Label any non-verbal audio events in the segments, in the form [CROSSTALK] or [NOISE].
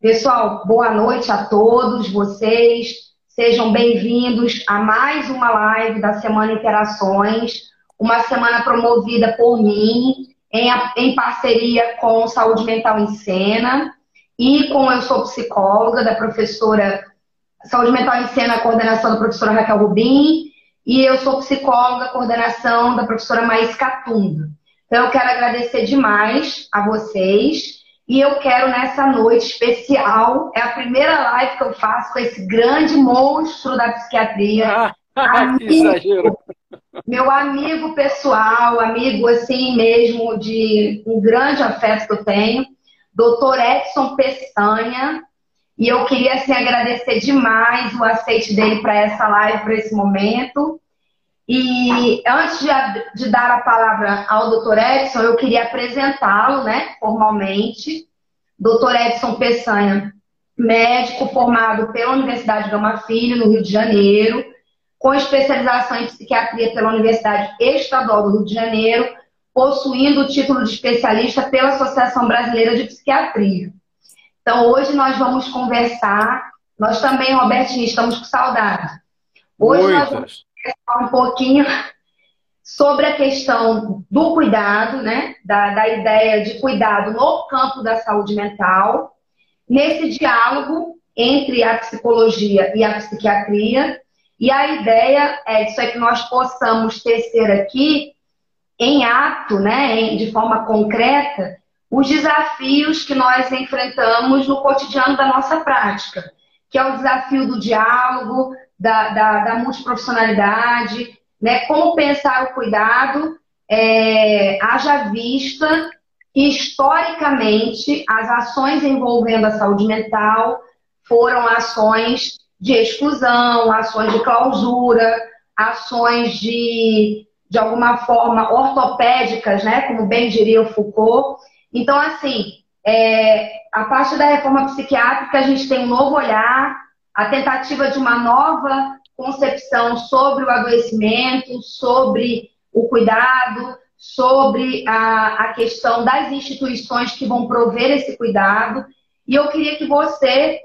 Pessoal, boa noite a todos vocês. Sejam bem-vindos a mais uma live da Semana Interações, uma semana promovida por mim, em, em parceria com Saúde Mental em Cena e com eu sou psicóloga da professora Saúde Mental em Cena, coordenação da professora Raquel Rubim, e eu sou psicóloga, coordenação da professora Maís Catunda. Então, eu quero agradecer demais a vocês e eu quero nessa noite especial, é a primeira live que eu faço com esse grande monstro da psiquiatria. [LAUGHS] Ah, amigo, meu amigo pessoal, amigo assim mesmo, de um grande afeto que eu tenho, doutor Edson Peçanha. E eu queria assim, agradecer demais o aceite dele para essa live, para esse momento. E antes de, de dar a palavra ao Dr. Edson, eu queria apresentá-lo, né, formalmente. Dr. Edson Peçanha, médico formado pela Universidade Gama Filho, no Rio de Janeiro, com especialização em psiquiatria pela Universidade Estadual do Rio de Janeiro, possuindo o título de especialista pela Associação Brasileira de Psiquiatria. Então, hoje nós vamos conversar. Nós também, Robertinho, estamos com saudade. Hoje Muitas. nós vamos conversar um pouquinho sobre a questão do cuidado, né? Da, da ideia de cuidado no campo da saúde mental, nesse diálogo entre a psicologia e a psiquiatria. E a ideia é isso é que nós possamos tecer aqui, em ato, né, de forma concreta, os desafios que nós enfrentamos no cotidiano da nossa prática, que é o desafio do diálogo, da, da, da multiprofissionalidade, né? Como pensar o cuidado, é, haja vista que, historicamente, as ações envolvendo a saúde mental foram ações de exclusão, ações de clausura, ações de, de alguma forma, ortopédicas, né? Como bem diria o Foucault. Então, assim, é, a parte da reforma psiquiátrica, a gente tem um novo olhar, a tentativa de uma nova concepção sobre o adoecimento, sobre o cuidado, sobre a, a questão das instituições que vão prover esse cuidado. E eu queria que você.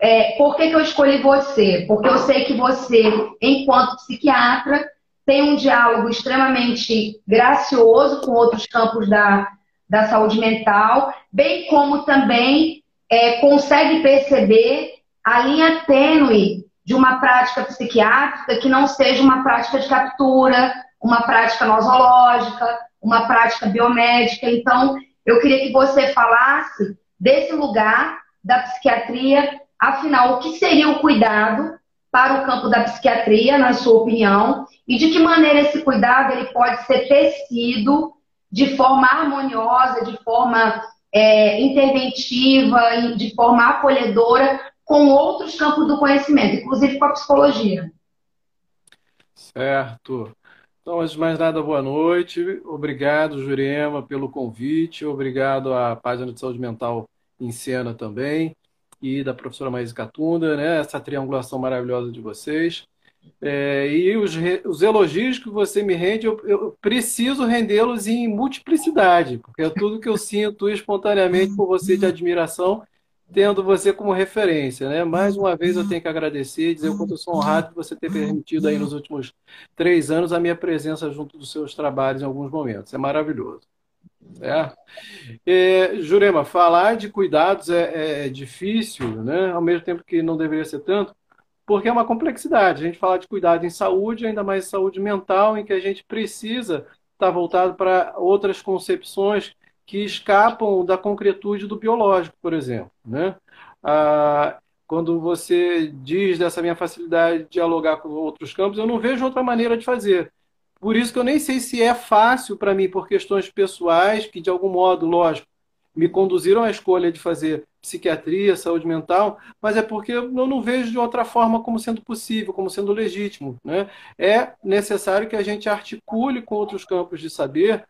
É, por que, que eu escolhi você? Porque eu sei que você, enquanto psiquiatra, tem um diálogo extremamente gracioso com outros campos da, da saúde mental, bem como também é, consegue perceber a linha tênue de uma prática psiquiátrica que não seja uma prática de captura, uma prática nosológica, uma prática biomédica. Então, eu queria que você falasse desse lugar da psiquiatria, afinal, o que seria o cuidado para o campo da psiquiatria, na sua opinião, e de que maneira esse cuidado ele pode ser tecido de forma harmoniosa, de forma é, interventiva, de forma acolhedora com outros campos do conhecimento, inclusive com a psicologia. Certo. Então, antes de mais nada, boa noite. Obrigado, Jurema, pelo convite. Obrigado à página de saúde mental em cena também e da professora Maísa Catunda, né? Essa triangulação maravilhosa de vocês. É, e os, os, elogios que você me rende, eu, eu preciso rendê-los em multiplicidade, porque é tudo que eu sinto espontaneamente por você de admiração tendo você como referência, né? Mais uma vez eu tenho que agradecer dizer o quanto eu sou honrado de você ter permitido aí nos últimos três anos a minha presença junto dos seus trabalhos em alguns momentos. É maravilhoso. É. É, Jurema, falar de cuidados é, é, difícil, né? Ao mesmo tempo que não deveria ser tanto, porque é uma complexidade. A gente falar de cuidado em saúde, ainda mais saúde mental, em que a gente precisa estar voltado para outras concepções que escapam da concretude do biológico, por exemplo. Né? Ah, quando você diz dessa minha facilidade de dialogar com outros campos, eu não vejo outra maneira de fazer. Por isso que eu nem sei se é fácil para mim, por questões pessoais, que de algum modo, lógico, me conduziram à escolha de fazer psiquiatria, saúde mental, mas é porque eu não vejo de outra forma como sendo possível, como sendo legítimo. Né? É necessário que a gente articule com outros campos de saber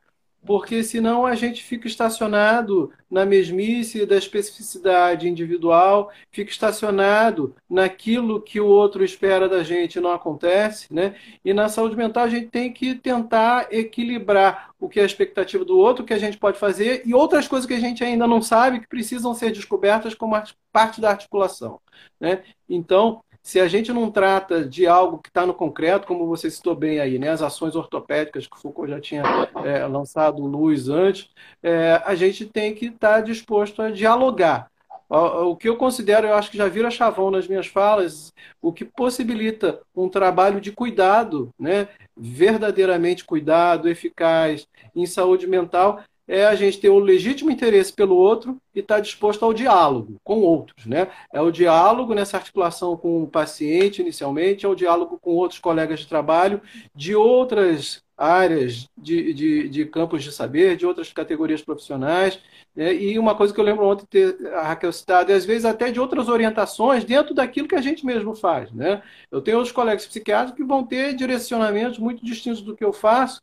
porque senão a gente fica estacionado na mesmice da especificidade individual, fica estacionado naquilo que o outro espera da gente e não acontece, né? E na saúde mental a gente tem que tentar equilibrar o que é a expectativa do outro, o que a gente pode fazer e outras coisas que a gente ainda não sabe que precisam ser descobertas como parte da articulação, né? Então, se a gente não trata de algo que está no concreto, como você citou bem aí, né, as ações ortopédicas que Foucault já tinha é, lançado luz antes, é, a gente tem que estar tá disposto a dialogar. O que eu considero, eu acho que já vira chavão nas minhas falas, o que possibilita um trabalho de cuidado, né, verdadeiramente cuidado, eficaz, em saúde mental, é a gente ter o legítimo interesse pelo outro e estar tá disposto ao diálogo com outros. Né? É o diálogo nessa articulação com o paciente, inicialmente, é o diálogo com outros colegas de trabalho de outras áreas de, de, de campos de saber, de outras categorias profissionais. Né? E uma coisa que eu lembro ontem ter a Raquel citado, é às vezes até de outras orientações dentro daquilo que a gente mesmo faz. Né? Eu tenho outros colegas psiquiátricos que vão ter direcionamentos muito distintos do que eu faço,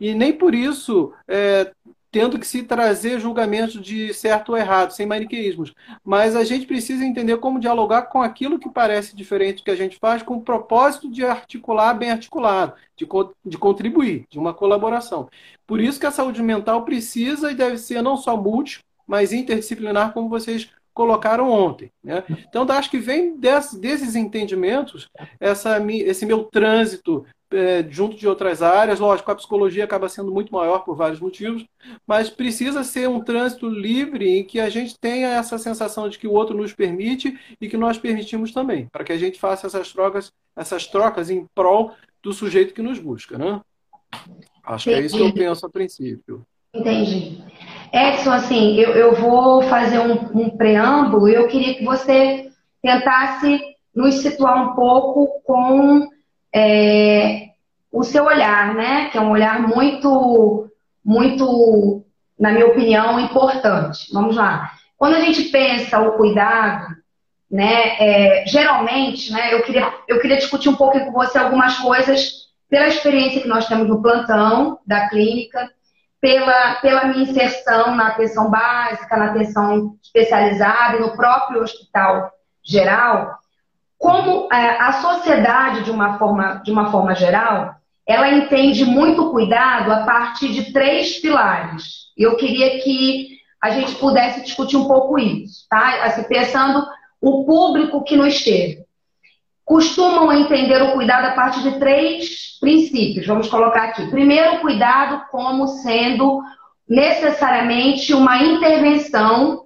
e nem por isso é, tendo que se trazer julgamentos de certo ou errado, sem maniqueísmos. Mas a gente precisa entender como dialogar com aquilo que parece diferente do que a gente faz, com o propósito de articular bem articulado, de, de contribuir, de uma colaboração. Por isso que a saúde mental precisa e deve ser não só multi, mas interdisciplinar, como vocês colocaram ontem. Né? Então, acho que vem desse, desses entendimentos essa, esse meu trânsito é, junto de outras áreas. Lógico, a psicologia acaba sendo muito maior por vários motivos, mas precisa ser um trânsito livre em que a gente tenha essa sensação de que o outro nos permite e que nós permitimos também, para que a gente faça essas trocas, essas trocas em prol do sujeito que nos busca, né? Acho Entendi. que é isso que eu penso a princípio. Entendi. Edson, assim, eu, eu vou fazer um, um preâmbulo eu queria que você tentasse nos situar um pouco com é, o seu olhar, né? Que é um olhar muito, muito, na minha opinião, importante. Vamos lá. Quando a gente pensa o cuidado, né? É, geralmente, né? Eu queria, eu queria discutir um pouco com você algumas coisas pela experiência que nós temos no plantão da clínica, pela, pela minha inserção na atenção básica, na atenção especializada e no próprio hospital geral como é, a sociedade, de uma, forma, de uma forma geral, ela entende muito cuidado a partir de três pilares. Eu queria que a gente pudesse discutir um pouco isso, tá? Assim, pensando o público que nos teve. Costumam entender o cuidado a partir de três princípios, vamos colocar aqui. Primeiro, cuidado como sendo necessariamente uma intervenção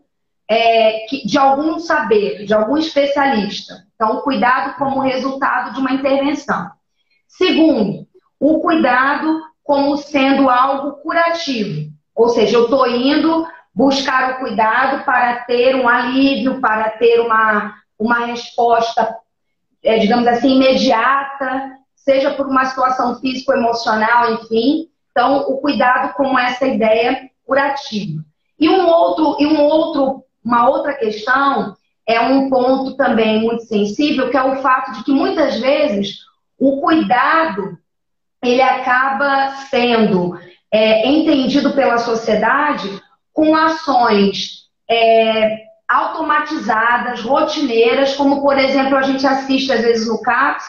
é, de algum saber, de algum especialista. Então, o cuidado como resultado de uma intervenção. Segundo, o cuidado como sendo algo curativo. Ou seja, eu estou indo buscar o cuidado para ter um alívio, para ter uma, uma resposta, é, digamos assim, imediata, seja por uma situação físico-emocional, enfim. Então, o cuidado como essa ideia curativa. E um outro, e um outro, uma outra questão é um ponto também muito sensível, que é o fato de que muitas vezes o cuidado ele acaba sendo é, entendido pela sociedade com ações é, automatizadas, rotineiras, como por exemplo a gente assiste às vezes no CAPS,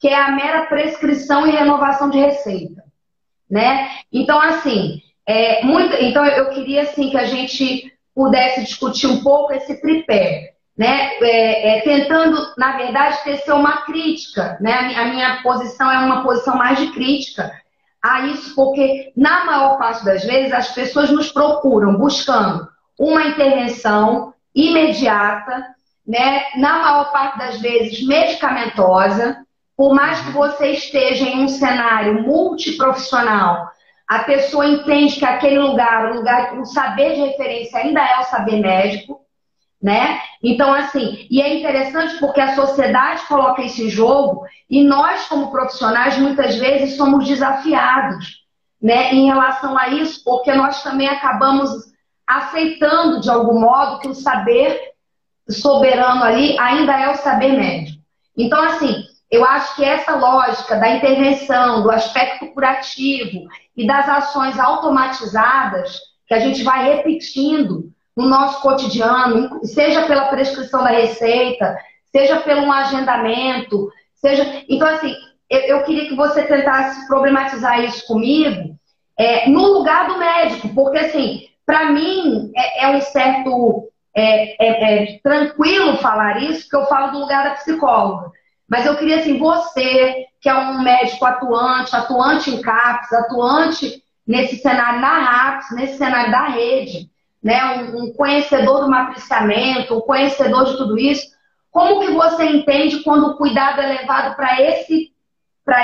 que é a mera prescrição e renovação de receita, né? Então assim, é, muito, então eu queria assim que a gente pudesse discutir um pouco esse tripé né, é, é, tentando, na verdade, tecer uma crítica. Né? A minha posição é uma posição mais de crítica a isso, porque na maior parte das vezes as pessoas nos procuram buscando uma intervenção imediata, né? na maior parte das vezes medicamentosa, por mais que você esteja em um cenário multiprofissional, a pessoa entende que aquele lugar, o lugar, o saber de referência ainda é o saber médico, né? Então, assim, e é interessante porque a sociedade coloca isso em jogo e nós, como profissionais, muitas vezes somos desafiados, né, em relação a isso, porque nós também acabamos aceitando, de algum modo, que o saber soberano ali ainda é o saber médico. Então, assim, eu acho que essa lógica da intervenção, do aspecto curativo e das ações automatizadas que a gente vai repetindo no nosso cotidiano, seja pela prescrição da receita, seja pelo um agendamento, seja. Então, assim, eu, queria que você tentasse problematizar isso comigo é, no lugar do médico, porque, assim, para mim é, é, um certo. É, é, é, tranquilo falar isso, porque eu falo do lugar da psicóloga. Mas eu queria, assim, você, que é um médico atuante, atuante em CAPS, atuante nesse cenário da RAPS, nesse cenário da rede, né? Um, um, conhecedor do matriciamento, um conhecedor de tudo isso. Como que você entende quando o cuidado é levado para esse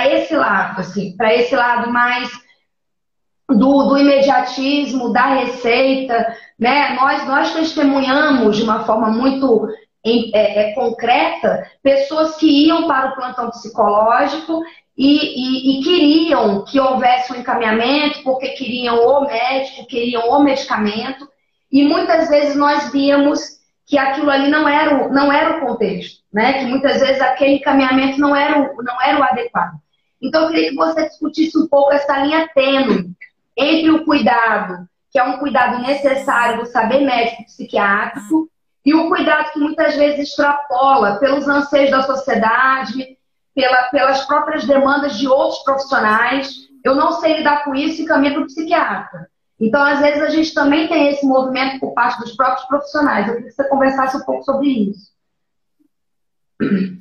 esse lado, assim, para esse lado mais do, do, imediatismo, da receita, né? Nós nós testemunhamos de uma forma muito é, é, concreta pessoas que iam para o plantão psicológico e, e, e, queriam que houvesse um encaminhamento porque queriam o médico, queriam o medicamento e muitas vezes nós víamos que aquilo ali não era o, não era o contexto, né? Que muitas vezes aquele encaminhamento não era o, não era o adequado. Então eu queria que você discutisse um pouco essa linha tênue entre o cuidado, que é um cuidado necessário do saber médico psiquiátrico, e o cuidado que muitas vezes extrapola pelos anseios da sociedade, pela, pelas próprias demandas de outros profissionais. Eu não sei lidar com isso e caminho para o psiquiatra. Então, às vezes, a gente também tem esse movimento por parte dos próprios profissionais. Eu queria que você conversasse um pouco sobre isso.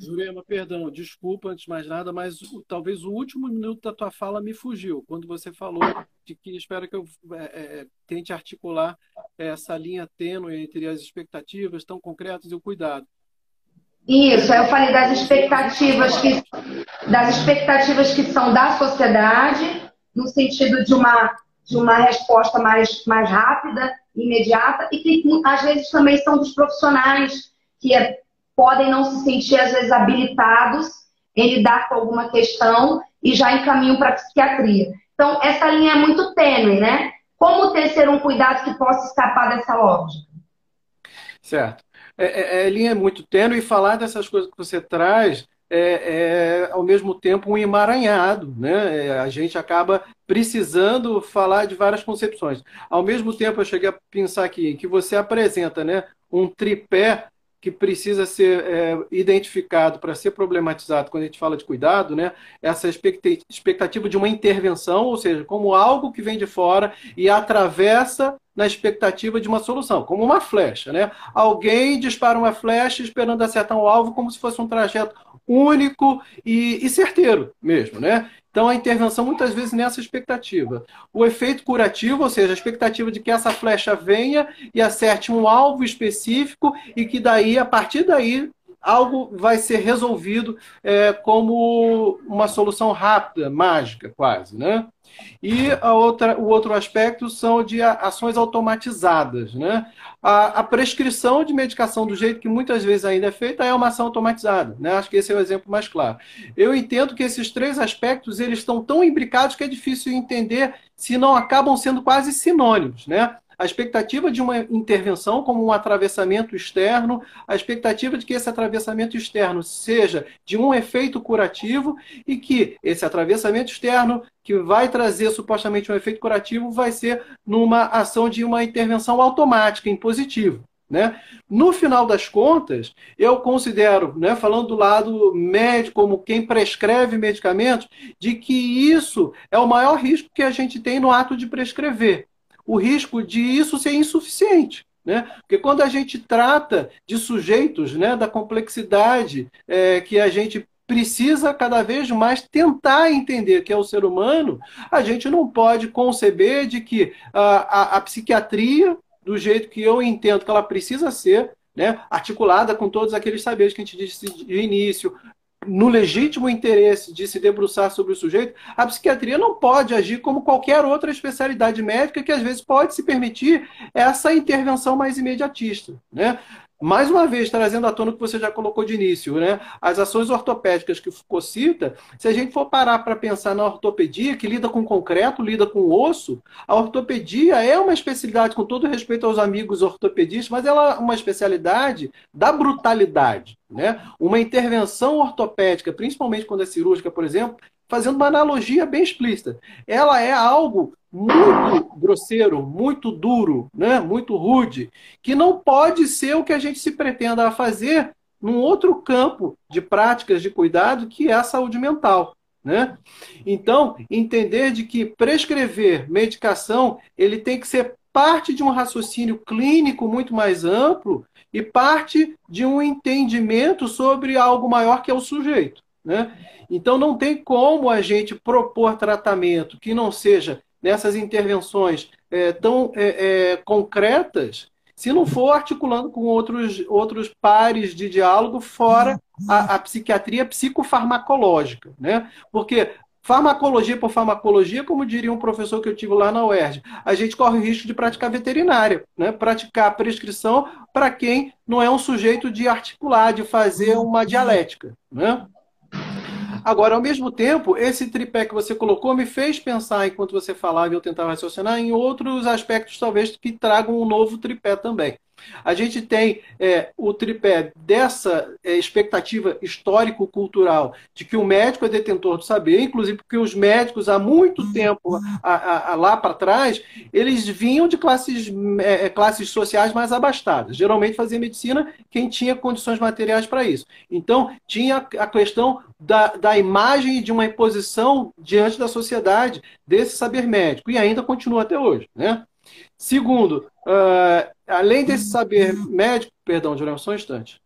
Jurema, perdão, desculpa antes de mais nada, mas talvez o último minuto da tua fala me fugiu, quando você falou de que espero que eu é, é, tente articular essa linha tênue entre as expectativas tão concretas e o cuidado. Isso, eu falei das expectativas que das expectativas que são da sociedade, no sentido de uma de uma resposta mais, mais rápida, imediata, e que às vezes também são dos profissionais que é, podem não se sentir, às vezes, habilitados em lidar com alguma questão e já encaminham para a psiquiatria. Então, essa linha é muito tênue, né? Como ter um cuidado que possa escapar dessa lógica? Certo. É, é, a linha é muito tênue e falar dessas coisas que você traz é, é, ao mesmo tempo um emaranhado, né? É, a gente acaba precisando falar de várias concepções. Ao mesmo tempo, eu cheguei a pensar aqui que você apresenta, né, um tripé que precisa ser é, identificado para ser problematizado quando a gente fala de cuidado, né? Essa expectativa de uma intervenção, ou seja, como algo que vem de fora e atravessa na expectativa de uma solução, como uma flecha, né? Alguém dispara uma flecha esperando acertar um alvo como se fosse um trajeto único e, e certeiro mesmo, né? Então, a intervenção muitas vezes nessa expectativa. O efeito curativo, ou seja, a expectativa de que essa flecha venha e acerte um alvo específico e que daí, a partir daí, algo vai ser resolvido é, como uma solução rápida, mágica, quase, né? E a outra, o outro aspecto são de ações automatizadas. Né? A, a, prescrição de medicação, do jeito que muitas vezes ainda é feita, é uma ação automatizada. Né? Acho que esse é o exemplo mais claro. Eu entendo que esses três aspectos eles estão tão imbricados que é difícil entender se não acabam sendo quase sinônimos. Né? A expectativa de uma intervenção como um atravessamento externo, a expectativa de que esse atravessamento externo seja de um efeito curativo e que esse atravessamento externo que vai trazer supostamente um efeito curativo vai ser numa ação de uma intervenção automática, em positivo. Né? No final das contas, eu considero, né, falando do lado médico, como quem prescreve medicamentos, de que isso é o maior risco que a gente tem no ato de prescrever o risco de isso ser insuficiente. Né? Porque quando a gente trata de sujeitos né, da complexidade é, que a gente precisa cada vez mais tentar entender que é o ser humano, a gente não pode conceber de que a, a, a psiquiatria, do jeito que eu entendo que ela precisa ser, né, articulada com todos aqueles saberes que a gente disse de início, no legítimo interesse de se debruçar sobre o sujeito, a psiquiatria não pode agir como qualquer outra especialidade médica que às vezes pode se permitir essa intervenção mais imediatista. Né? Mais uma vez, trazendo à tona o que você já colocou de início, né? As ações ortopédicas que Foucault cita, se a gente for parar para pensar na ortopedia, que lida com concreto, lida com osso, a ortopedia é uma especialidade, com todo respeito aos amigos ortopedistas, mas ela é uma especialidade da brutalidade, né? Uma intervenção ortopédica, principalmente quando é cirúrgica, por exemplo, fazendo uma analogia bem explícita. Ela é algo muito grosseiro, muito duro, né? muito rude, que não pode ser o que a gente se pretenda fazer num outro campo de práticas de cuidado que é a saúde mental. Né? Então, entender de que prescrever medicação ele tem que ser parte de um raciocínio clínico muito mais amplo e parte de um entendimento sobre algo maior que é o sujeito. Né? Então, não tem como a gente propor tratamento que não seja nessas intervenções é, tão é, é, concretas se não for articulando com outros, outros pares de diálogo fora a, a psiquiatria psicofarmacológica. Né? Porque farmacologia por farmacologia, como diria um professor que eu tive lá na UERJ, a gente corre o risco de praticar veterinária, né? praticar prescrição para quem não é um sujeito de articular, de fazer uma dialética. Né? Agora, ao mesmo tempo, esse tripé que você colocou me fez pensar, enquanto você falava e eu tentava raciocinar, em outros aspectos, talvez, que tragam um novo tripé também. A gente tem é, o tripé dessa é, expectativa histórico-cultural de que o médico é detentor do saber, inclusive porque os médicos, há muito tempo a, a, a, lá para trás, eles vinham de classes, é, é, classes sociais mais abastadas. Geralmente fazia medicina quem tinha condições materiais para isso. Então, tinha a questão da, da imagem de uma imposição diante da sociedade desse saber médico, e ainda continua até hoje. Né? Segundo, uh, além desse saber médico, perdão, Julião, só um instante.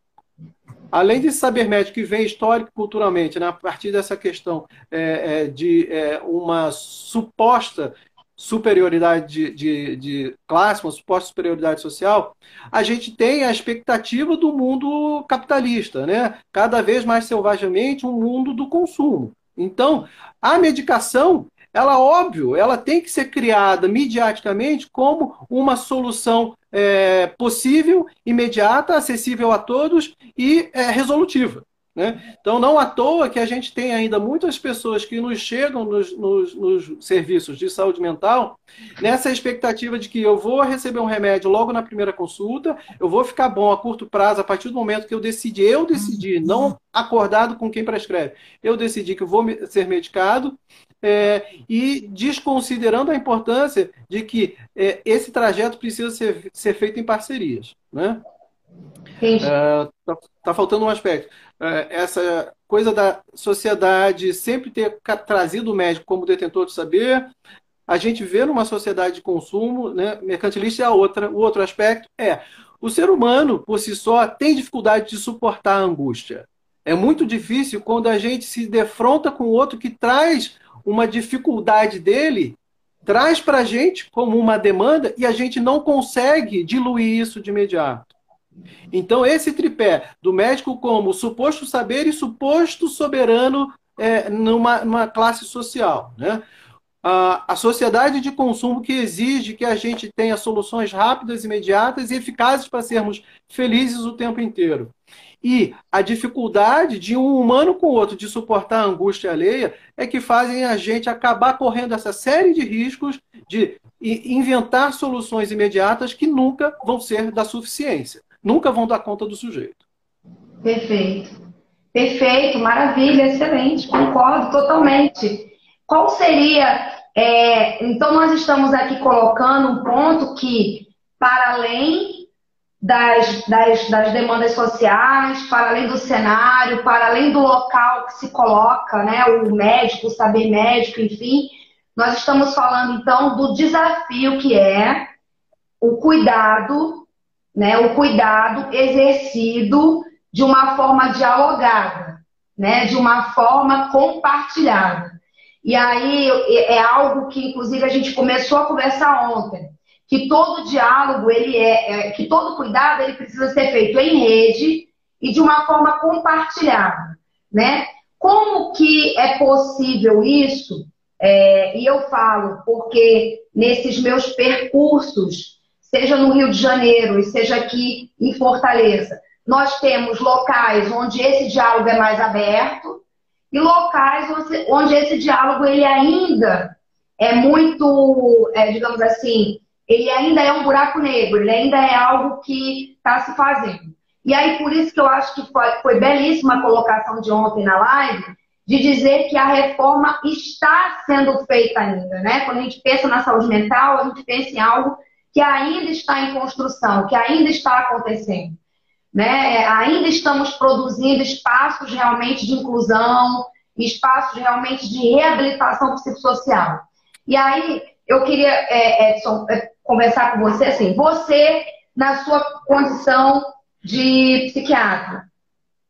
Além desse saber médico que vem histórico culturalmente, né, a partir dessa questão é, é, de é, uma suposta superioridade de, de, de, classe, uma suposta superioridade social, a gente tem a expectativa do mundo capitalista, né? cada vez mais selvagemente um mundo do consumo. Então, a medicação ela, óbvio, ela tem que ser criada mediaticamente como uma solução é, possível, imediata, acessível a todos e é, resolutiva. Né? Então, não à toa que a gente tem ainda muitas pessoas que nos chegam nos, nos, nos, serviços de saúde mental nessa expectativa de que eu vou receber um remédio logo na primeira consulta, eu vou ficar bom a curto prazo a partir do momento que eu decidi, eu decidi, não acordado com quem prescreve, eu decidi que eu vou ser medicado é, e desconsiderando a importância de que é, esse trajeto precisa ser, ser feito em parcerias. Né? Está é, tá faltando um aspecto. É, essa coisa da sociedade sempre ter trazido o médico como detentor de saber, a gente vê numa sociedade de consumo, né, mercantilista é a outra, o outro aspecto é o ser humano, por si só, tem dificuldade de suportar a angústia. É muito difícil quando a gente se defronta com o outro que traz uma dificuldade dele, traz para a gente como uma demanda e a gente não consegue diluir isso de imediato. Então, esse tripé do médico como suposto saber e suposto soberano é, numa, numa classe social. Né? A, a sociedade de consumo que exige que a gente tenha soluções rápidas, imediatas e eficazes para sermos felizes o tempo inteiro. E a dificuldade de um humano com o outro de suportar a angústia alheia é que fazem a gente acabar correndo essa série de riscos de inventar soluções imediatas que nunca vão ser da suficiência nunca vão dar conta do sujeito. Perfeito. Perfeito, maravilha, excelente, concordo totalmente. Qual seria. É, então, nós estamos aqui colocando um ponto que, para além das, das, das, demandas sociais, para além do cenário, para além do local que se coloca, né, o médico, o saber médico, enfim, nós estamos falando então do desafio que é o cuidado né, o cuidado exercido de uma forma dialogada, né, de uma forma compartilhada. E aí é algo que, inclusive, a gente começou a conversar ontem, que todo diálogo ele é, é que todo cuidado ele precisa ser feito em rede e de uma forma compartilhada, né? Como que é possível isso? É, e eu falo porque nesses meus percursos seja no Rio de Janeiro e seja aqui em Fortaleza, nós temos locais onde esse diálogo é mais aberto e locais onde esse diálogo ele ainda é muito, é, digamos assim, ele ainda é um buraco negro, ele ainda é algo que está se fazendo. E aí, por isso que eu acho que foi, foi belíssima a colocação de ontem na live, de dizer que a reforma está sendo feita ainda, né? Quando a gente pensa na saúde mental, a gente pensa em algo que ainda está em construção, que ainda está acontecendo. Né? Ainda estamos produzindo espaços realmente de inclusão, espaços realmente de reabilitação psicossocial. E aí, eu queria, é, Edson, é, conversar com você assim. Você, na sua condição de psiquiatra,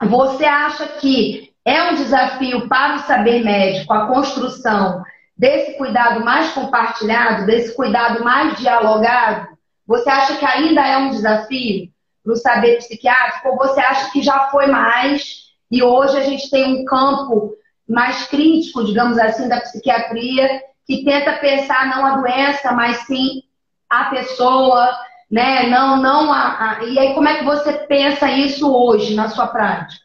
você acha que é um desafio para o saber médico a construção desse cuidado mais compartilhado, desse cuidado mais dialogado? Você acha que ainda é um desafio para o saber psiquiátrico? Ou você acha que já foi mais e hoje a gente tem um campo mais crítico, digamos assim, da psiquiatria, que tenta pensar não a doença, mas sim a pessoa, né? Não, não a, a... E aí, como é que você pensa isso hoje na sua prática?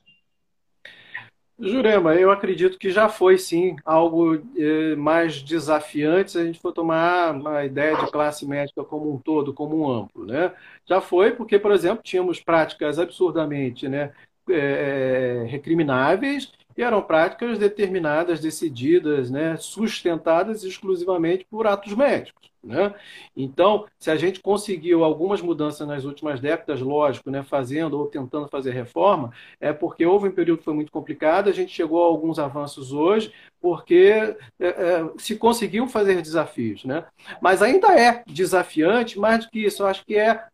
Jurema, eu acredito que já foi sim algo eh, mais desafiante se a gente for tomar uma ideia de classe médica como um todo, como um amplo, né? Já foi porque, por exemplo, tínhamos práticas absurdamente, né, eh, recrimináveis e eram práticas determinadas, decididas, né, sustentadas exclusivamente por atos médicos. Né? Então, se a gente conseguiu algumas mudanças nas últimas décadas, lógico, né, fazendo ou tentando fazer reforma, é porque houve um período que foi muito complicado, a gente chegou a alguns avanços hoje, porque é, é, se conseguiu fazer desafios. Né? Mas ainda é desafiante, mais do que isso, eu acho que é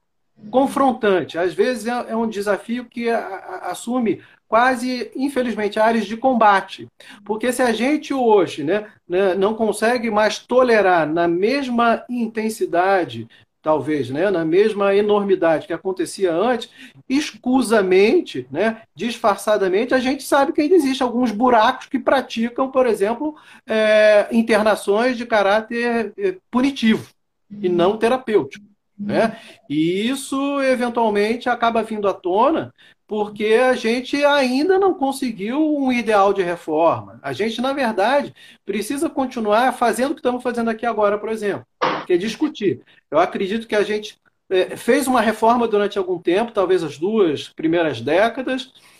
confrontante. Às vezes é, é um desafio que assume quase, infelizmente, áreas de combate. Porque se a gente hoje né, né, não consegue mais tolerar na mesma intensidade, talvez, né, na mesma enormidade que acontecia antes, escusamente, né, disfarçadamente, a gente sabe que ainda existem alguns buracos que praticam, por exemplo, é, internações de caráter é, punitivo e não terapêutico. Né? E isso, eventualmente, acaba vindo à tona porque a gente ainda não conseguiu um ideal de reforma. A gente, na verdade, precisa continuar fazendo o que estamos fazendo aqui agora, por exemplo, que é discutir. Eu acredito que a gente é, fez uma reforma durante algum tempo, talvez as duas primeiras décadas, eh,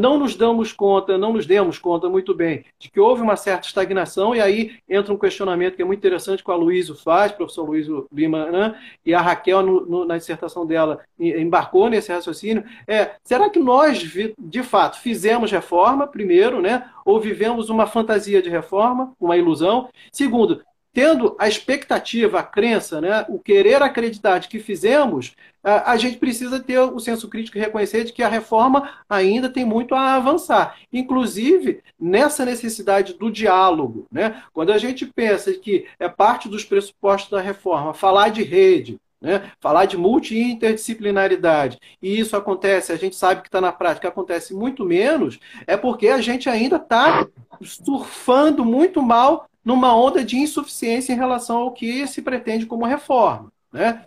não nos damos conta, não nos demos conta muito bem de que houve uma certa estagnação, e aí entra um questionamento que é muito interessante que a Luísa faz, professor Luiz Lima, né? e a Raquel, no, no, na dissertação dela, embarcou nesse raciocínio, é, será que nós, de fato, fizemos reforma, primeiro, né? ou vivemos uma fantasia de reforma, uma ilusão? Segundo, tendo a expectativa, a crença, né, o querer acreditar de que fizemos, a, gente precisa ter o senso crítico e reconhecer de que a reforma ainda tem muito a avançar. Inclusive, nessa necessidade do diálogo. Né? Quando a gente pensa que é parte dos pressupostos da reforma falar de rede, né? Falar de multi-interdisciplinaridade, e isso acontece, a gente sabe que está na prática, acontece muito menos, é porque a gente ainda está surfando muito mal numa onda de insuficiência em relação ao que se pretende como reforma. Né?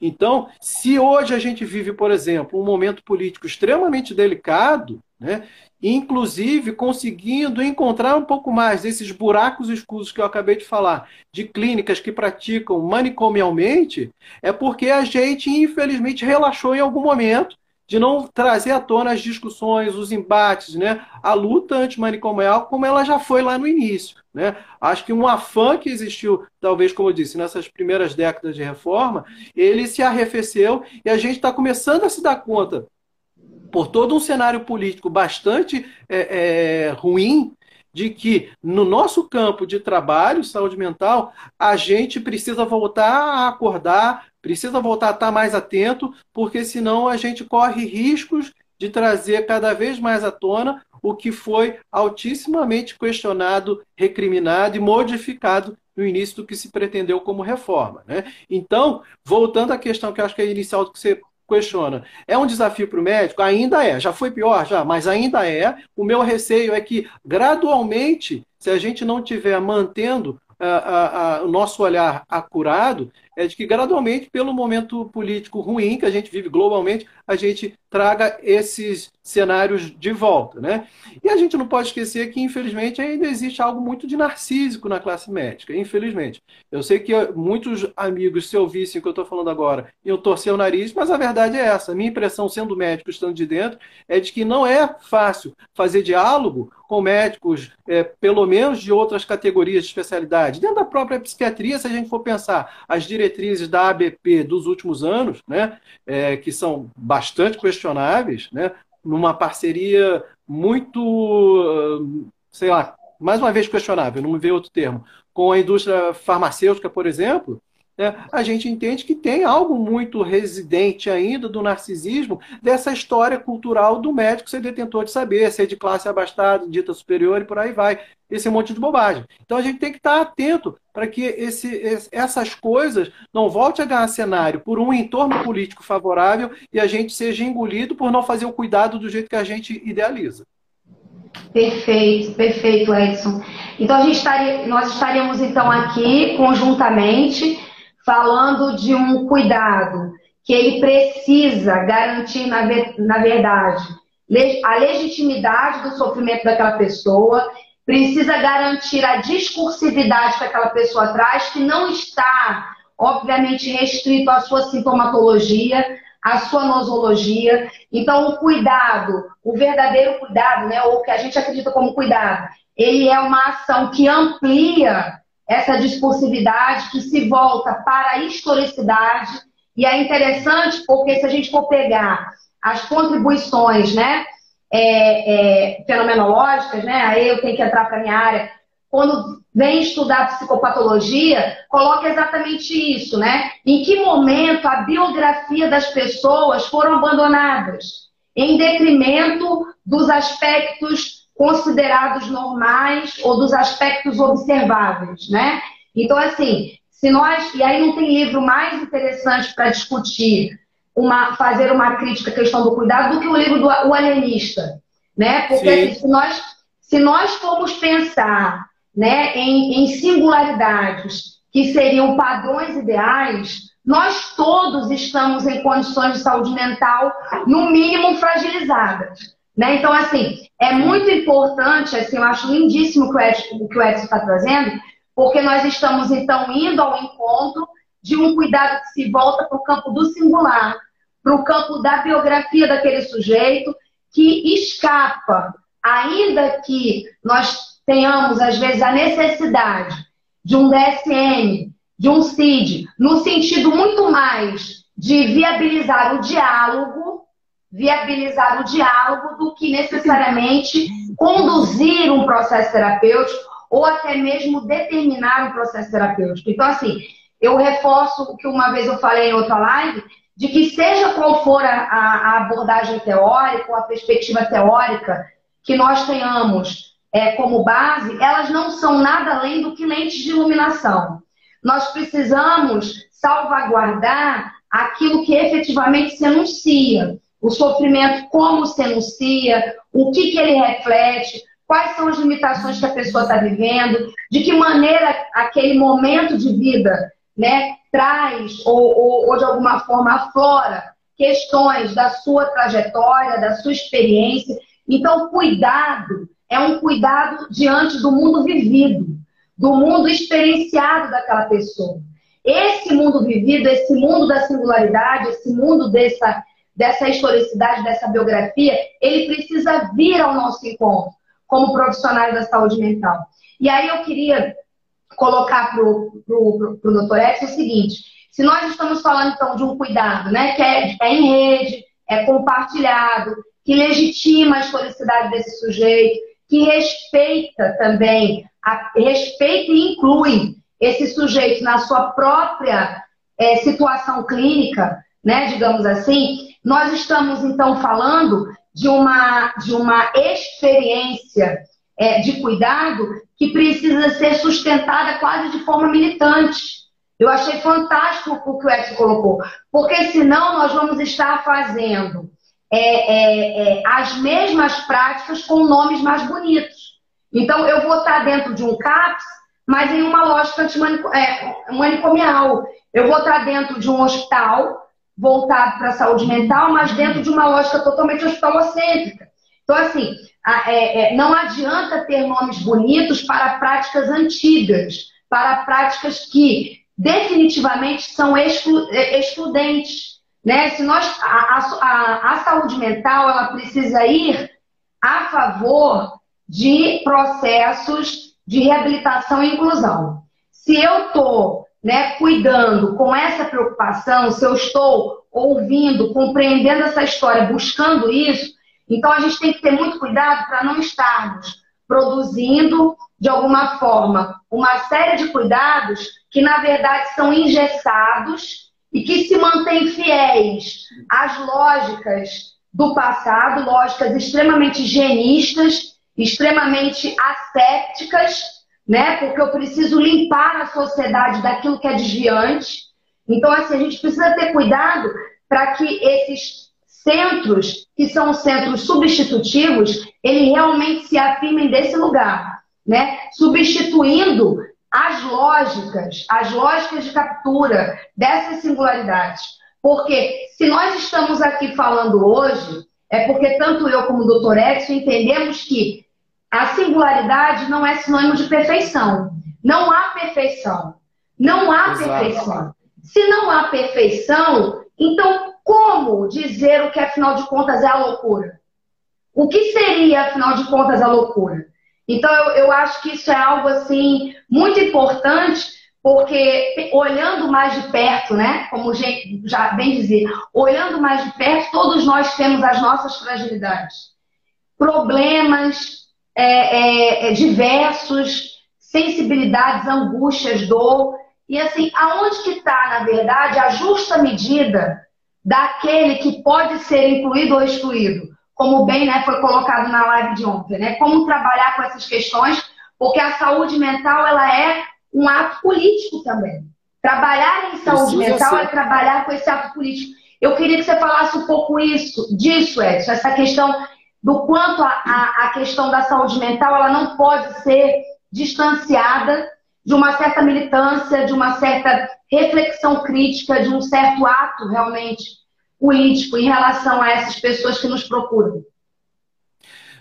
Então, se hoje a gente vive, por exemplo, um momento político extremamente delicado, né, inclusive conseguindo encontrar um pouco mais desses buracos escusos que eu acabei de falar, de clínicas que praticam manicomialmente, é porque a gente, infelizmente, relaxou em algum momento de não trazer à tona as discussões, os embates, né? a luta antimanicomial como ela já foi lá no início. Né? Acho que um afã que existiu, talvez, como eu disse, nessas primeiras décadas de reforma, ele se arrefeceu e a gente está começando a se dar conta, por todo um cenário político bastante é, é, ruim, de que no nosso campo de trabalho, saúde mental, a gente precisa voltar a acordar, precisa voltar a estar mais atento, porque senão a gente corre riscos de trazer cada vez mais à tona o que foi altissimamente questionado, recriminado e modificado no início do que se pretendeu como reforma. Né? Então, voltando à questão que eu acho que é inicial do que você questiona. É um desafio para o médico? Ainda é. Já foi pior, já, mas ainda é. O meu receio é que, gradualmente, se a gente não estiver mantendo o nosso olhar acurado, é de que gradualmente, pelo momento político ruim que a gente vive globalmente, a gente traga esses cenários de volta, né? E a gente não pode esquecer que, infelizmente, ainda existe algo muito de narcísico na classe médica, infelizmente. Eu sei que muitos amigos, se ouvissem o que eu estou falando agora, iam torcer o nariz, mas a verdade é essa. A minha impressão, sendo médico, estando de dentro, é de que não é fácil fazer diálogo com médicos, é, pelo menos de outras categorias de especialidade. Dentro da própria psiquiatria, se a gente for pensar as diretrizes da ABP dos últimos anos, né, é, que são bastante questionáveis, né, numa parceria muito, sei lá, mais uma vez questionável, não me veio outro termo, com a indústria farmacêutica, por exemplo, né, a gente entende que tem algo muito residente ainda do narcisismo dessa história cultural do médico ser detentor de saber, ser de classe abastada, dita superior e por aí vai. Esse monte de bobagem. Então a gente tem que estar atento para que esse, essas coisas não volte a ganhar cenário por um entorno político favorável e a gente seja engolido por não fazer o cuidado do jeito que a gente idealiza. Perfeito, perfeito, Edson. Então a gente estaria, nós estaríamos então aqui conjuntamente falando de um cuidado que ele precisa garantir, na, na verdade, a legitimidade do sofrimento daquela pessoa, precisa garantir a discursividade que aquela pessoa traz, que não está, obviamente, restrito à sua sintomatologia, à sua nosologia. Então, o cuidado, o verdadeiro cuidado, né, ou que a gente acredita como cuidado, ele é uma ação que amplia essa discursividade que se volta para a historicidade. E é interessante porque se a gente for pegar as contribuições né, é, é, fenomenológicas, né, aí eu tenho que entrar para a minha área, quando vem estudar psicopatologia, coloca exatamente isso, né? Em que momento a biografia das pessoas foram abandonadas, em detrimento dos aspectos considerados normais ou dos aspectos observáveis, né? Então, assim, se nós. E aí não tem livro mais interessante para discutir, uma, fazer uma crítica à questão do cuidado do que o livro do o Alienista, né? Porque assim, se, nós, se nós formos pensar né, em, em singularidades que seriam padrões ideais, nós todos estamos em condições de saúde mental, no mínimo, fragilizadas. Né? Então, assim, é muito importante, assim, eu acho lindíssimo o que o Edson está trazendo, porque nós estamos, então, indo ao encontro de um cuidado que se volta para o campo do singular, para o campo da biografia daquele sujeito, que escapa, ainda que nós tenhamos, às vezes, a necessidade de um DSM, de um CID, no sentido muito mais de viabilizar o diálogo, viabilizar o diálogo do que necessariamente conduzir um processo terapêutico ou até mesmo determinar um processo terapêutico. Então, assim, eu reforço o que uma vez eu falei em outra live, de que seja qual for a, a abordagem teórica ou a perspectiva teórica que nós tenhamos é, como base, elas não são nada além do que lentes de iluminação. Nós precisamos salvaguardar aquilo que efetivamente se anuncia o sofrimento, como se enuncia, o que, que ele reflete, quais são as limitações que a pessoa está vivendo, de que maneira aquele momento de vida né, traz ou, ou, ou de alguma forma aflora questões da sua trajetória, da sua experiência. Então, cuidado é um cuidado diante do mundo vivido, do mundo experienciado daquela pessoa. Esse mundo vivido, esse mundo da singularidade, esse mundo dessa dessa historicidade, dessa biografia, ele precisa vir ao nosso encontro como profissionais da saúde mental. E aí eu queria colocar para o doutor Edson o seguinte: se nós estamos falando então de um cuidado, né, que é, é em rede, é compartilhado, que legitima a historicidade desse sujeito, que respeita também, a, respeita e inclui esse sujeito na sua própria é, situação clínica, né, digamos assim, nós estamos então falando de uma, de uma experiência é, de cuidado que precisa ser sustentada quase de forma militante. Eu achei fantástico o que o Edson colocou, porque senão nós vamos estar fazendo é, é, é, as mesmas práticas com nomes mais bonitos. Então, eu vou estar dentro de um CAPS mas em uma lógica é, manicomial. Eu vou estar dentro de um hospital voltado para a saúde mental, mas dentro de uma lógica totalmente hospitalocêntrica. Então, assim, é, é, não adianta ter nomes bonitos para práticas antigas, para práticas que definitivamente são exclu é, excludentes. Né? Se nós, a, a, a saúde mental ela precisa ir a favor de processos de reabilitação e inclusão. Se eu estou né, cuidando com essa preocupação, se eu estou ouvindo, compreendendo essa história, buscando isso, então a gente tem que ter muito cuidado para não estarmos produzindo, de alguma forma, uma série de cuidados que, na verdade, são engessados e que se mantêm fiéis às lógicas do passado, lógicas extremamente higienistas, extremamente assépticas, né? Porque eu preciso limpar a sociedade daquilo que é desviante. Então, assim, a gente precisa ter cuidado para que esses centros que são centros substitutivos, eles realmente se afirmem desse lugar, né? Substituindo as lógicas, as lógicas de captura dessas singularidades. Porque se nós estamos aqui falando hoje, é porque tanto eu como o doutor Edson entendemos que a singularidade não é sinônimo de perfeição. Não há perfeição. Não há Exato. perfeição. Se não há perfeição, então como dizer o que, afinal de contas, é a loucura? O que seria, afinal de contas, a loucura? Então, eu, eu acho que isso é algo, assim, muito importante, porque olhando mais de perto, né? Como já bem dizer, olhando mais de perto, todos nós temos as nossas fragilidades. Problemas é, é, é diversos, sensibilidades, angústias, dor. E assim, aonde que está, na verdade, a justa medida daquele que pode ser incluído ou excluído, como bem né, foi colocado na live de ontem, né? Como trabalhar com essas questões, porque a saúde mental ela é um ato político também. Trabalhar em saúde Precisa mental ser. é trabalhar com esse ato político. Eu queria que você falasse um pouco isso, disso, Edson, essa questão do quanto a, a, a questão da saúde mental ela não pode ser distanciada de uma certa militância, de uma certa reflexão crítica, de um certo ato realmente político em relação a essas pessoas que nos procuram.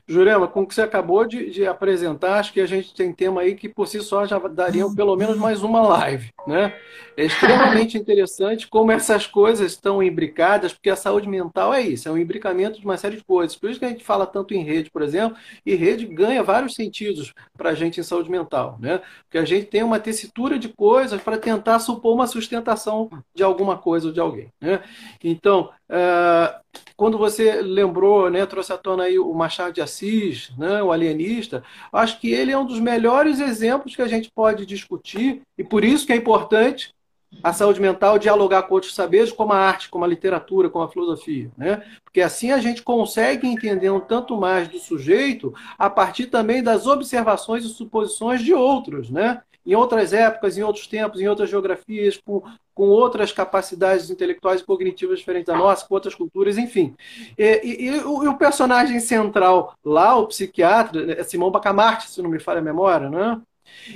Jurema, com o que você acabou de, de, apresentar, acho que a gente tem tema aí que por si só já daria pelo menos mais uma live. Né? É extremamente interessante como essas coisas estão imbricadas, porque a saúde mental é isso, é um imbricamento de uma série de coisas. Por isso que a gente fala tanto em rede, por exemplo, e rede ganha vários sentidos para a gente em saúde mental. Né? Porque a gente tem uma tessitura de coisas para tentar supor uma sustentação de alguma coisa ou de alguém. Né? Então, uh, quando você lembrou, né, trouxe à tona aí o Machado de Assis, né, o alienista, acho que ele é um dos melhores exemplos que a gente pode discutir, e por isso que é importante a saúde mental dialogar com outros saberes, como a arte, como a literatura, como a filosofia. Né? Porque assim a gente consegue entender um tanto mais do sujeito a partir também das observações e suposições de outros. Né? em outras épocas, em outros tempos, em outras geografias, com, com outras capacidades intelectuais e cognitivas diferentes da nossa, com outras culturas, enfim. E, e, e, o, e o, personagem central lá, o psiquiatra, é Simão Bacamarte, se não me falha a memória, né?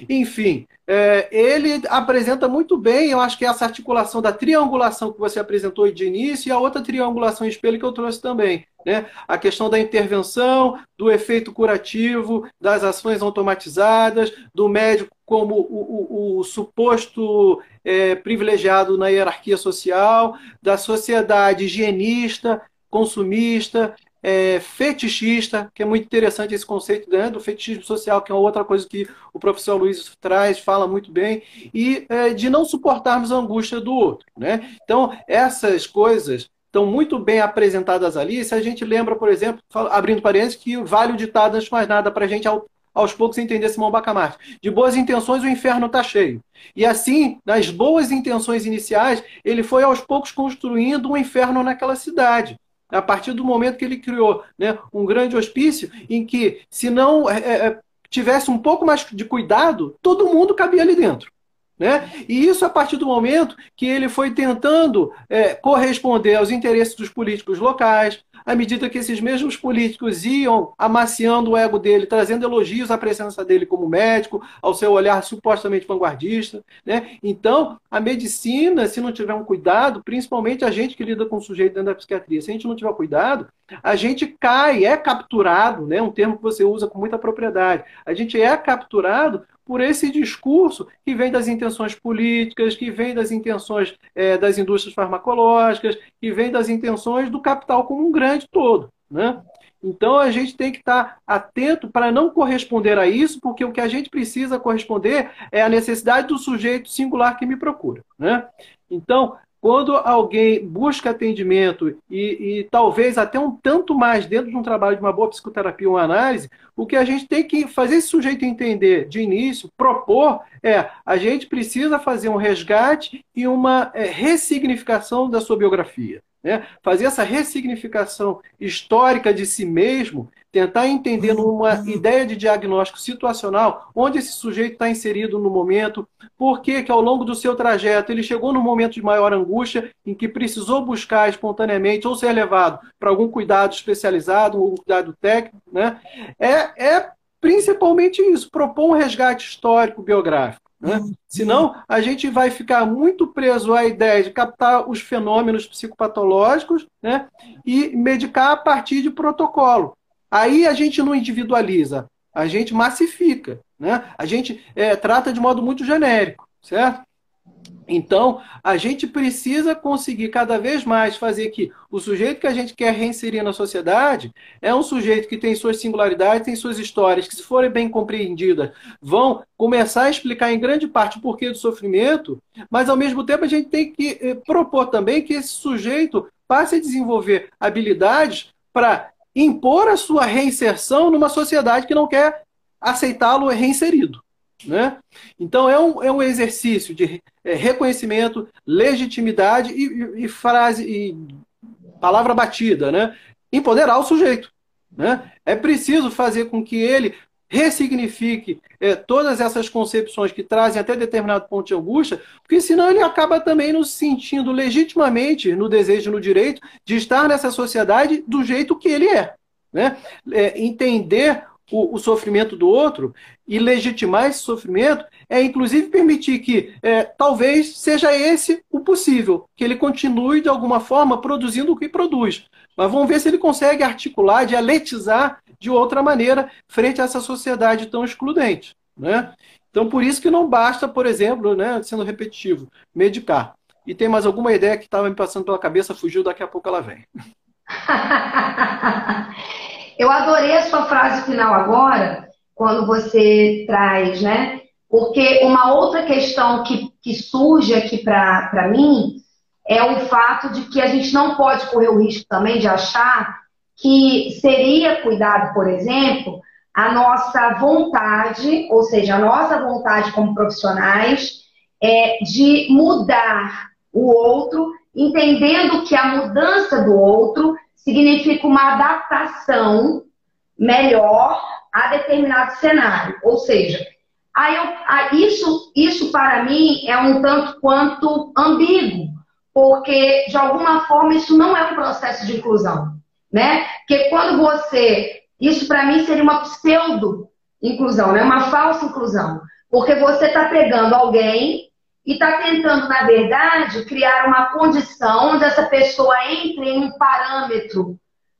Enfim, é, ele apresenta muito bem, eu acho que essa articulação da triangulação que você apresentou de início e a outra triangulação em espelho que eu trouxe também. Né? A questão da intervenção, do efeito curativo, das ações automatizadas, do médico como o, o, o suposto é, privilegiado na hierarquia social, da sociedade higienista, consumista, é, fetichista, que é muito interessante esse conceito né, do fetichismo social, que é outra coisa que o professor Luiz traz, fala muito bem, e é, de não suportarmos a angústia do outro. Né? Então, essas coisas estão muito bem apresentadas ali. Se a gente lembra, por exemplo, abrindo parênteses, que vale o ditado antes de mais nada para a gente aos poucos entender Simão Bacamarte. De boas intenções o inferno está cheio. E assim, nas boas intenções iniciais, ele foi aos poucos construindo um inferno naquela cidade a partir do momento que ele criou né, um grande hospício em que, se não é, é, tivesse um pouco mais de cuidado, todo mundo cabia ali dentro. Né? E isso a partir do momento que ele foi tentando é, corresponder aos interesses dos políticos locais, à medida que esses mesmos políticos iam amaciando o ego dele, trazendo elogios à presença dele como médico, ao seu olhar supostamente vanguardista. Né? Então, a medicina, se não tiver um cuidado, principalmente a gente que lida com o sujeito dentro da psiquiatria, se a gente não tiver cuidado, a gente cai, é capturado, né? um termo que você usa com muita propriedade, a gente é capturado por esse discurso que vem das intenções políticas, que vem das intenções é, das indústrias farmacológicas, que vem das intenções do capital como um grande todo. Né? Então a gente tem que estar atento para não corresponder a isso, porque o que a gente precisa corresponder é a necessidade do sujeito singular que me procura. Né? Então, quando alguém busca atendimento e, e, talvez até um tanto mais dentro de um trabalho de uma boa psicoterapia, uma análise, o que a gente tem que fazer esse sujeito entender de início, propor, é a gente precisa fazer um resgate e uma é, ressignificação da sua biografia. Né? Fazer essa ressignificação histórica de si mesmo, tentar entender numa ideia de diagnóstico situacional onde esse sujeito está inserido no momento, por que ao longo do seu trajeto ele chegou num momento de maior angústia em que precisou buscar espontaneamente ou ser levado para algum cuidado especializado, ou cuidado técnico. Né? É, é principalmente isso, propor um resgate histórico biográfico. Né? Senão, a gente vai ficar muito preso à ideia de captar os fenômenos psicopatológicos né? e medicar a partir de protocolo. Aí a gente não individualiza, a gente massifica. Né? A gente é, trata de modo muito genérico, certo? Então, a gente precisa conseguir cada vez mais fazer que o sujeito que a gente quer reinserir na sociedade é um sujeito que tem suas singularidades, tem suas histórias, que, se forem bem compreendidas, vão começar a explicar em grande parte o porquê do sofrimento, mas, ao mesmo tempo, a gente tem que eh, propor também que esse sujeito passe a desenvolver habilidades para impor a sua reinserção numa sociedade que não quer aceitá-lo reinserido. Né? Então é um, é um exercício de é, reconhecimento, legitimidade e, e, frase e palavra batida, né? Empoderar o sujeito. Né? É preciso fazer com que ele ressignifique é, todas essas concepções que trazem até determinado ponto de angústia, porque senão ele acaba também nos sentindo legitimamente no desejo, no direito de estar nessa sociedade do jeito que ele é. Né? É, entender o, o, sofrimento do outro e legitimar esse sofrimento é, inclusive, permitir que é, talvez seja esse o possível, que ele continue de alguma forma produzindo o que produz. Mas vamos ver se ele consegue articular, dialetizar de outra maneira frente a essa sociedade tão excludente. Né? Então, por isso que não basta, por exemplo, né, sendo repetitivo, medicar. E tem mais alguma ideia que estava me passando pela cabeça, fugiu, daqui a pouco ela vem. [LAUGHS] Eu adorei a sua frase final agora, quando você traz, né? Porque uma outra questão que, que surge aqui para mim é o fato de que a gente não pode correr o risco também de achar que seria cuidado, por exemplo, a nossa vontade, ou seja, a nossa vontade como profissionais, é de mudar o outro, entendendo que a mudança do outro significa uma adaptação melhor a determinado cenário. Ou seja, aí eu, isso, isso para mim é um tanto quanto ambíguo, porque de alguma forma isso não é um processo de inclusão, né? Porque quando você, isso para mim seria uma pseudo inclusão, né? Uma falsa inclusão, porque você está pegando alguém e está tentando, na verdade, criar uma condição onde essa pessoa entre em um parâmetro,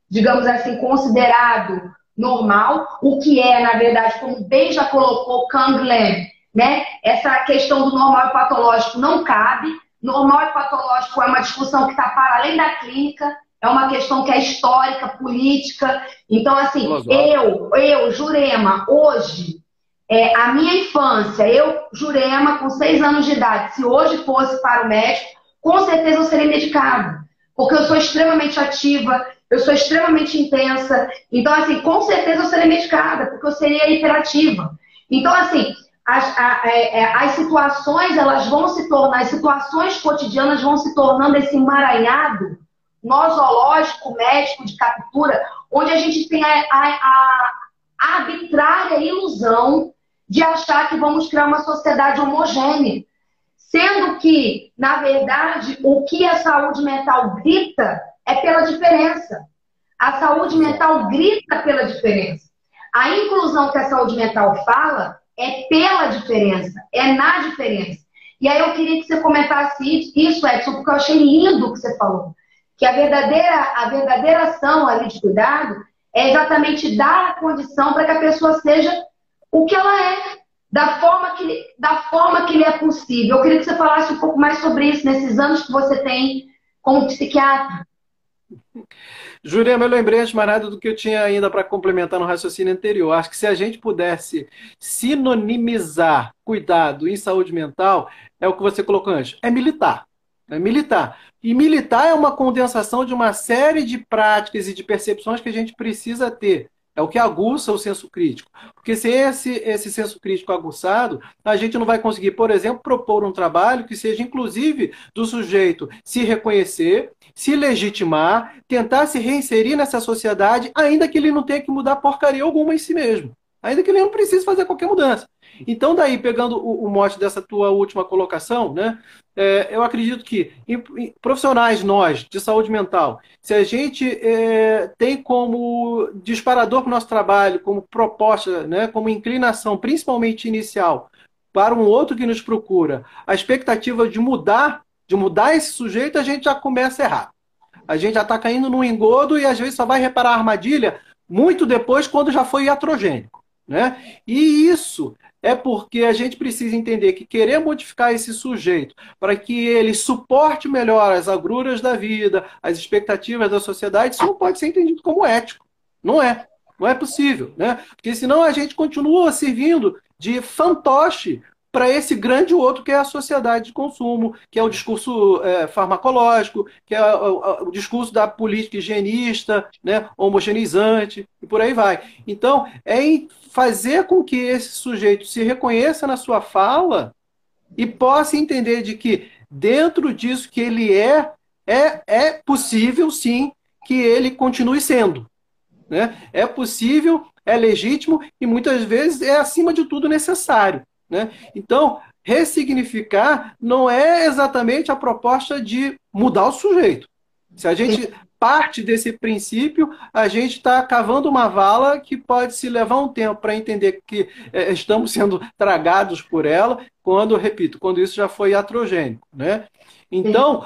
digamos assim, considerado normal, o que é, na verdade, como bem já colocou Kanglen, né? Essa questão do normal e patológico não cabe. Normal e patológico é uma discussão que está para além da clínica, é uma questão que é histórica, política. Então, assim, eu, eu, Jurema, hoje, é, a minha infância, eu, Jurema, com seis anos de idade, se hoje fosse para o médico, com certeza eu seria medicado. Porque eu sou extremamente ativa, eu sou extremamente intensa. Então, assim, com certeza eu seria medicada, porque eu seria hiperativa. Então, assim, as, a, é, é, as situações, elas vão se tornar, as situações cotidianas vão se tornando esse emaranhado nosológico, médico, de captura, onde a gente tem a, a, a arbitrária ilusão de achar que vamos criar uma sociedade homogênea. vendo que, na verdade, o que a saúde mental grita é pela diferença. A saúde mental grita pela diferença. A inclusão que a saúde mental fala é pela diferença, é na diferença. E aí eu queria que você comentasse isso, Edson, porque eu achei lindo o que você falou. Que a verdadeira, a verdadeira ação ali de cuidado é exatamente dar a condição para que a pessoa seja o que ela é, da forma que, da forma que lhe é possível. Eu queria que você falasse um pouco mais sobre isso nesses anos que você tem como psiquiatra. Jurema, eu lembrei de mais nada do que eu tinha ainda para complementar no raciocínio anterior. Acho que se a gente pudesse sinonimizar cuidado em saúde mental, é o que você colocou antes, é militar. É militar. E militar é uma condensação de uma série de práticas e de percepções que a gente precisa ter. É o que aguça o senso crítico. Porque sem esse, esse senso crítico aguçado, a gente não vai conseguir, por exemplo, propor um trabalho que seja inclusive do sujeito se reconhecer, se legitimar, tentar se reinserir nessa sociedade, ainda que ele não tenha que mudar porcaria alguma em si mesmo. Ainda que ele não precise fazer qualquer mudança. Então, daí, pegando o, o mote dessa tua última colocação, né, é, eu acredito que em, em, profissionais nós, de saúde mental, se a gente é, tem como disparador para o nosso trabalho, como proposta, né, como inclinação, principalmente inicial, para um outro que nos procura, a expectativa de mudar, de mudar esse sujeito, a gente já começa errado. A gente já está caindo num engodo e às vezes só vai reparar a armadilha muito depois, quando já foi iatrogênico. Né? E isso é porque a gente precisa entender que querer modificar esse sujeito para que ele suporte melhor as agruras da vida, as expectativas da sociedade, isso não pode ser entendido como ético. Não é. Não é possível, né? Porque senão a gente continua servindo de fantoche para esse grande outro que é a sociedade de consumo, que é o discurso é, farmacológico, que é o, o, discurso da política higienista, né, homogeneizante, e por aí vai. Então, é fazer com que esse sujeito se reconheça na sua fala e possa entender de que dentro disso que ele é, é, é possível sim que ele continue sendo. Né? É possível, é legítimo e muitas vezes é acima de tudo necessário. Né? Então, ressignificar não é exatamente a proposta de mudar o sujeito. Se a gente parte desse princípio, a gente está cavando uma vala que pode se levar um tempo para entender que é, estamos sendo tragados por ela, quando, repito, quando isso já foi atrogênico. Né? Então,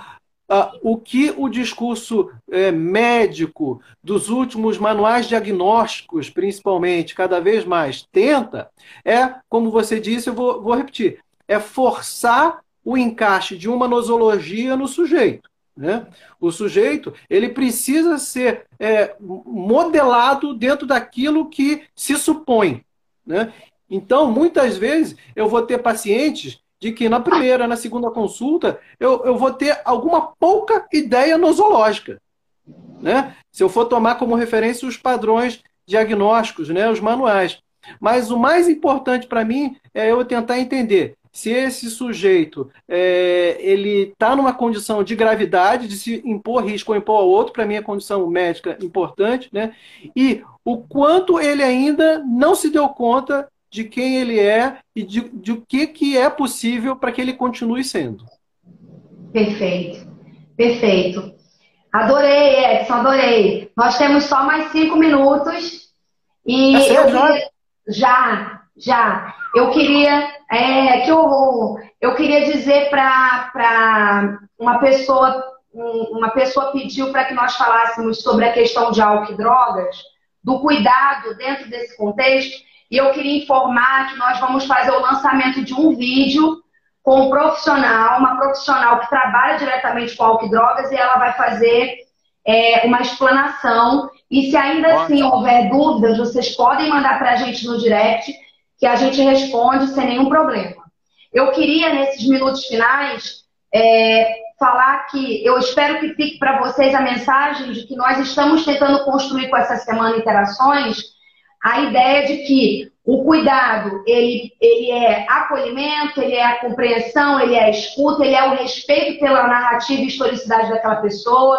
uh, o que o discurso é, médico dos últimos manuais diagnósticos, principalmente, cada vez mais tenta, é, como você disse, eu vou, vou repetir, é forçar o encaixe de uma nosologia no sujeito. Né? O sujeito ele precisa ser é, modelado dentro daquilo que se supõe. Né? Então, muitas vezes, eu vou ter pacientes de que na primeira, na segunda consulta, eu, eu vou ter alguma pouca ideia nosológica. Né? Se eu for tomar como referência os padrões diagnósticos, né, os manuais. Mas o mais importante para mim é eu tentar entender se esse sujeito é, ele está numa condição de gravidade, de se impor risco ou impor ao outro, para mim é condição médica importante, né? E o quanto ele ainda não se deu conta de quem ele é e de, de o que, que é possível para que ele continue sendo. Perfeito, perfeito. Adorei, Edson, adorei. Nós temos só mais cinco minutos e é eu queria... já, já. Eu queria é, que eu, eu queria dizer para uma pessoa, uma pessoa pediu para que nós falássemos sobre a questão de álcool e drogas, do cuidado dentro desse contexto. E eu queria informar que nós vamos fazer o lançamento de um vídeo com um profissional, uma profissional que trabalha diretamente com álcool e drogas, e ela vai fazer é, uma explanação. E se ainda assim houver dúvidas, vocês podem mandar para a gente no direct, que a gente responde sem nenhum problema. Eu queria, nesses minutos finais, é, falar que eu espero que fique para vocês a mensagem de que nós estamos tentando construir com essa semana Interações a ideia de que o cuidado, ele, ele é acolhimento, ele é a compreensão, ele é a escuta, ele é o respeito pela narrativa e historicidade daquela pessoa.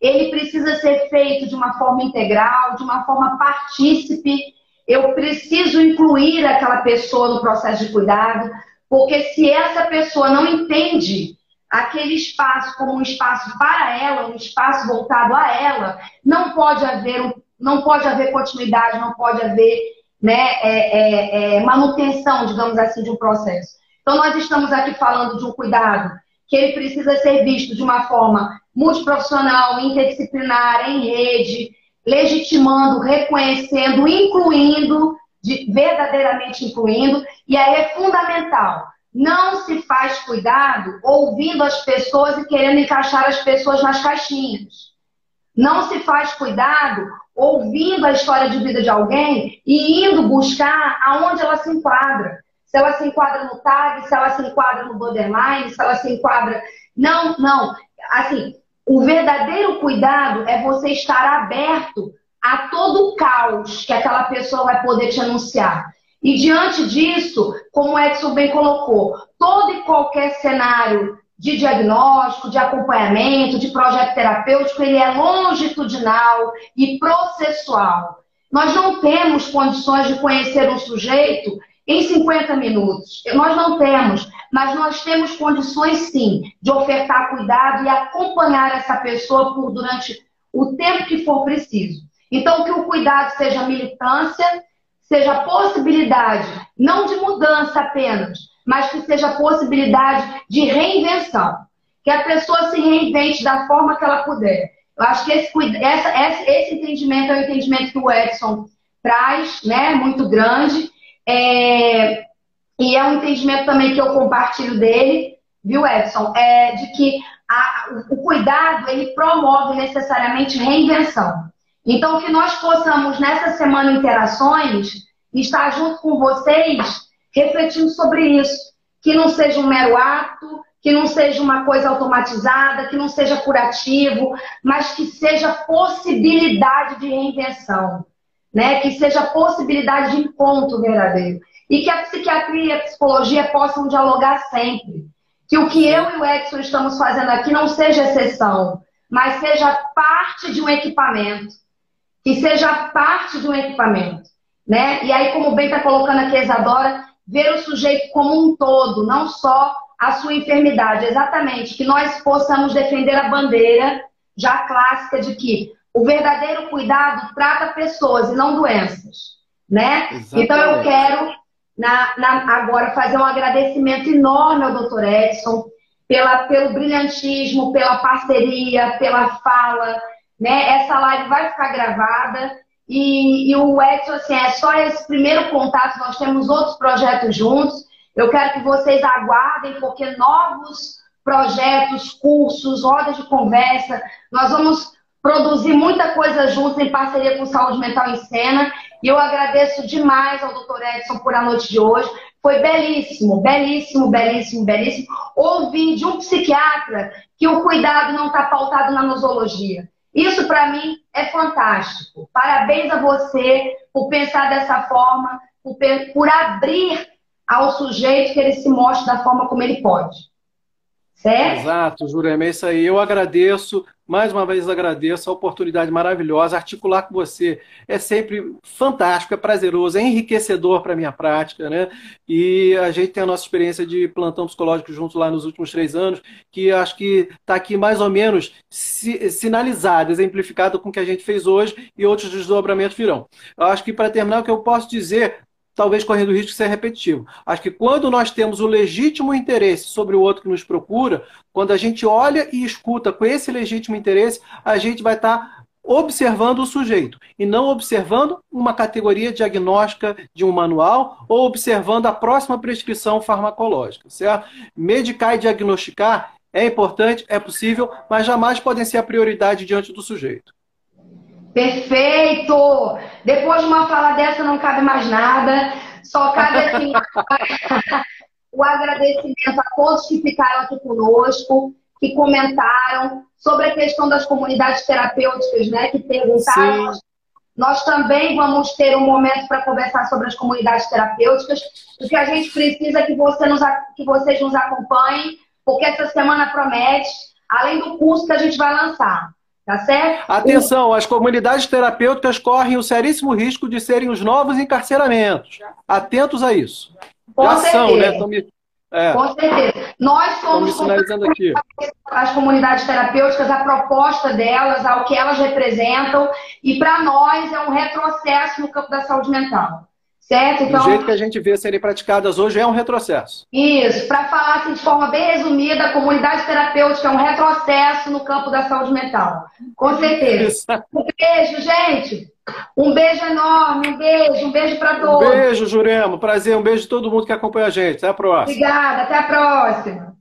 Ele precisa ser feito de uma forma integral, de uma forma partícipe. Eu preciso incluir aquela pessoa no processo de cuidado, Porque se essa pessoa não entende aquele espaço como um espaço para ela, um espaço voltado a ela, não pode haver, não pode haver continuidade, não pode haver né, é, é, é, manutenção, digamos assim, de um processo. Então, nós estamos aqui falando de um cuidado que ele precisa ser visto de uma forma multiprofissional, interdisciplinar, em rede, legitimando, reconhecendo, incluindo, de, verdadeiramente incluindo, e aí é fundamental não se faz cuidado ouvindo as pessoas e querendo encaixar as pessoas nas caixinhas. Não se faz cuidado ouvindo a história de vida de alguém e indo buscar aonde ela se enquadra. Se ela se enquadra no tag, se ela se enquadra no borderline, se ela se enquadra. Não, não. Assim, o verdadeiro cuidado é você estar aberto a todo o caos que aquela pessoa vai poder te anunciar. E diante disso, como o Edson bem colocou, todo e qualquer cenário de diagnóstico, de acompanhamento, de projeto terapêutico, ele é longitudinal e processual. Nós não temos condições de conhecer um sujeito em 50 minutos. Nós não temos, mas nós temos condições sim de ofertar cuidado e acompanhar essa pessoa por durante o tempo que for preciso. Então, que o cuidado seja militância seja possibilidade, não de mudança apenas, mas que seja possibilidade de reinvenção. Que a pessoa se reinvente da forma que ela puder. Eu acho que esse, essa, esse entendimento é o entendimento que o Edson traz, né? Muito grande. É, e é um entendimento também que eu compartilho dele, viu, Edson? É de que a, o cuidado ele promove necessariamente reinvenção. Então, que nós possamos, nessa semana Interações, estar junto com vocês, refletindo sobre isso. Que não seja um mero ato, que não seja uma coisa automatizada, que não seja curativo, mas que seja possibilidade de reinvenção, né? que seja possibilidade de encontro verdadeiro. E que a psiquiatria e a psicologia possam dialogar sempre. Que o que eu e o Edson estamos fazendo aqui não seja exceção, mas seja parte de um equipamento que seja parte de um equipamento. Né? E aí, como bem está colocando aqui a Isadora, ver o sujeito como um todo, não só a sua enfermidade. Exatamente, que nós possamos defender a bandeira já clássica de que o verdadeiro cuidado trata pessoas e não doenças. Né? Então eu quero na, na, agora fazer um agradecimento enorme ao Dr. Edson pela, pelo brilhantismo, pela parceria, pela fala, né? Essa live vai ficar gravada. E, e, o Edson, assim, é só esse primeiro contato, nós temos outros projetos juntos. Eu quero que vocês aguardem, porque novos projetos, cursos, rodas de conversa, nós vamos produzir muita coisa juntos em parceria com Saúde Mental em Cena. E eu agradeço demais ao Dr. Edson por a noite de hoje. Foi belíssimo, belíssimo, belíssimo, belíssimo. Ouvir de um psiquiatra que o cuidado não está pautado na nosologia. Isso para mim é fantástico. Parabéns a você por pensar dessa forma, por, por abrir ao sujeito que ele se mostre da forma como ele pode. Certo? Exato, Jurema, é isso aí. Eu agradeço, mais uma vez agradeço a oportunidade maravilhosa. Articular com você é sempre fantástico, é prazeroso, é enriquecedor para a minha prática, né? E a gente tem a nossa experiência de plantão psicológico junto lá nos últimos três anos, que acho que está aqui mais ou menos sinalizado, exemplificado com o que a gente fez hoje e outros desdobramentos virão. Eu acho que para terminar, o que eu posso dizer talvez correndo o risco de ser repetitivo. Acho que quando nós temos o legítimo interesse sobre o outro que nos procura, quando a gente olha e escuta com esse legítimo interesse, a gente vai estar observando o sujeito e não observando uma categoria diagnóstica de um manual ou observando a próxima prescrição farmacológica, certo? Medicar e diagnosticar é importante, é possível, mas jamais podem ser a prioridade diante do sujeito. Perfeito! Depois de uma fala dessa não cabe mais nada. Só cabe assim [LAUGHS] o agradecimento a todos que ficaram aqui conosco, que comentaram sobre a questão das comunidades terapêuticas, né? Que perguntaram. Sim. Nós também vamos ter um momento para conversar sobre as comunidades terapêuticas. O que a gente precisa é que, você nos, que vocês nos acompanhem, porque essa semana promete, além do curso que a gente vai lançar. Tá certo? Atenção, as comunidades terapêuticas correm o seríssimo risco de serem os novos encarceramentos. Atentos a isso. Com Já certeza. são, né? É. Com certeza. Nós somos aqui. as comunidades terapêuticas, a proposta delas, ao que elas representam, e para nós é um retrocesso no campo da saúde mental. Certo? Então, Do jeito que a gente vê serem praticadas hoje é um retrocesso. Isso, para falar assim, de forma bem resumida, a comunidade terapêutica é um retrocesso no campo da saúde mental. Com certeza. Isso. Um beijo, gente. Um beijo enorme, um beijo, um beijo para todos. Um beijo, Jurema. Prazer, um beijo de todo mundo que acompanha a gente. Até a próxima. Obrigada, até a próxima.